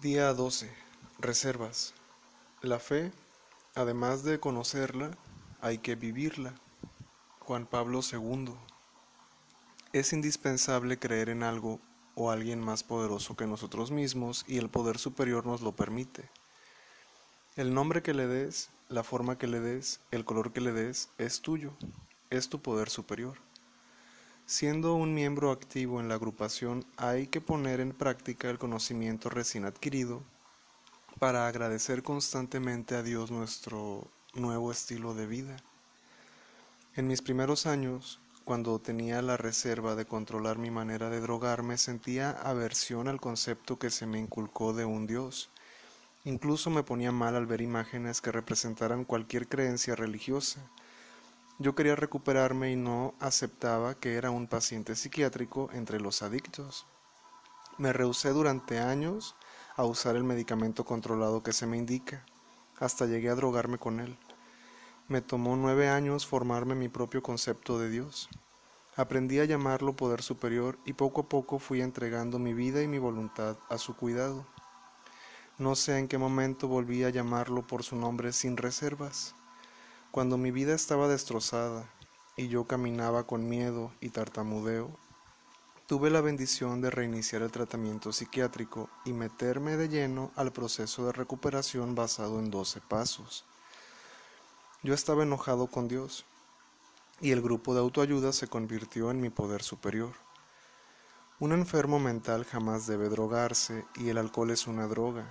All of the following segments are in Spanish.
Día 12. Reservas. La fe, además de conocerla, hay que vivirla. Juan Pablo II. Es indispensable creer en algo o alguien más poderoso que nosotros mismos y el poder superior nos lo permite. El nombre que le des, la forma que le des, el color que le des, es tuyo, es tu poder superior. Siendo un miembro activo en la agrupación, hay que poner en práctica el conocimiento recién adquirido para agradecer constantemente a Dios nuestro nuevo estilo de vida. En mis primeros años, cuando tenía la reserva de controlar mi manera de drogarme, sentía aversión al concepto que se me inculcó de un Dios. Incluso me ponía mal al ver imágenes que representaran cualquier creencia religiosa yo quería recuperarme y no aceptaba que era un paciente psiquiátrico entre los adictos. Me rehusé durante años a usar el medicamento controlado que se me indica, hasta llegué a drogarme con él. Me tomó nueve años formarme mi propio concepto de Dios. Aprendí a llamarlo poder superior y poco a poco fui entregando mi vida y mi voluntad a su cuidado. No sé en qué momento volví a llamarlo por su nombre sin reservas. Cuando mi vida estaba destrozada y yo caminaba con miedo y tartamudeo, tuve la bendición de reiniciar el tratamiento psiquiátrico y meterme de lleno al proceso de recuperación basado en 12 pasos. Yo estaba enojado con Dios y el grupo de autoayuda se convirtió en mi poder superior. Un enfermo mental jamás debe drogarse y el alcohol es una droga.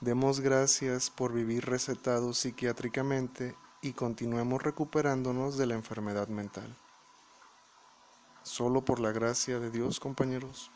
Demos gracias por vivir recetados psiquiátricamente y continuemos recuperándonos de la enfermedad mental. Solo por la gracia de Dios, compañeros.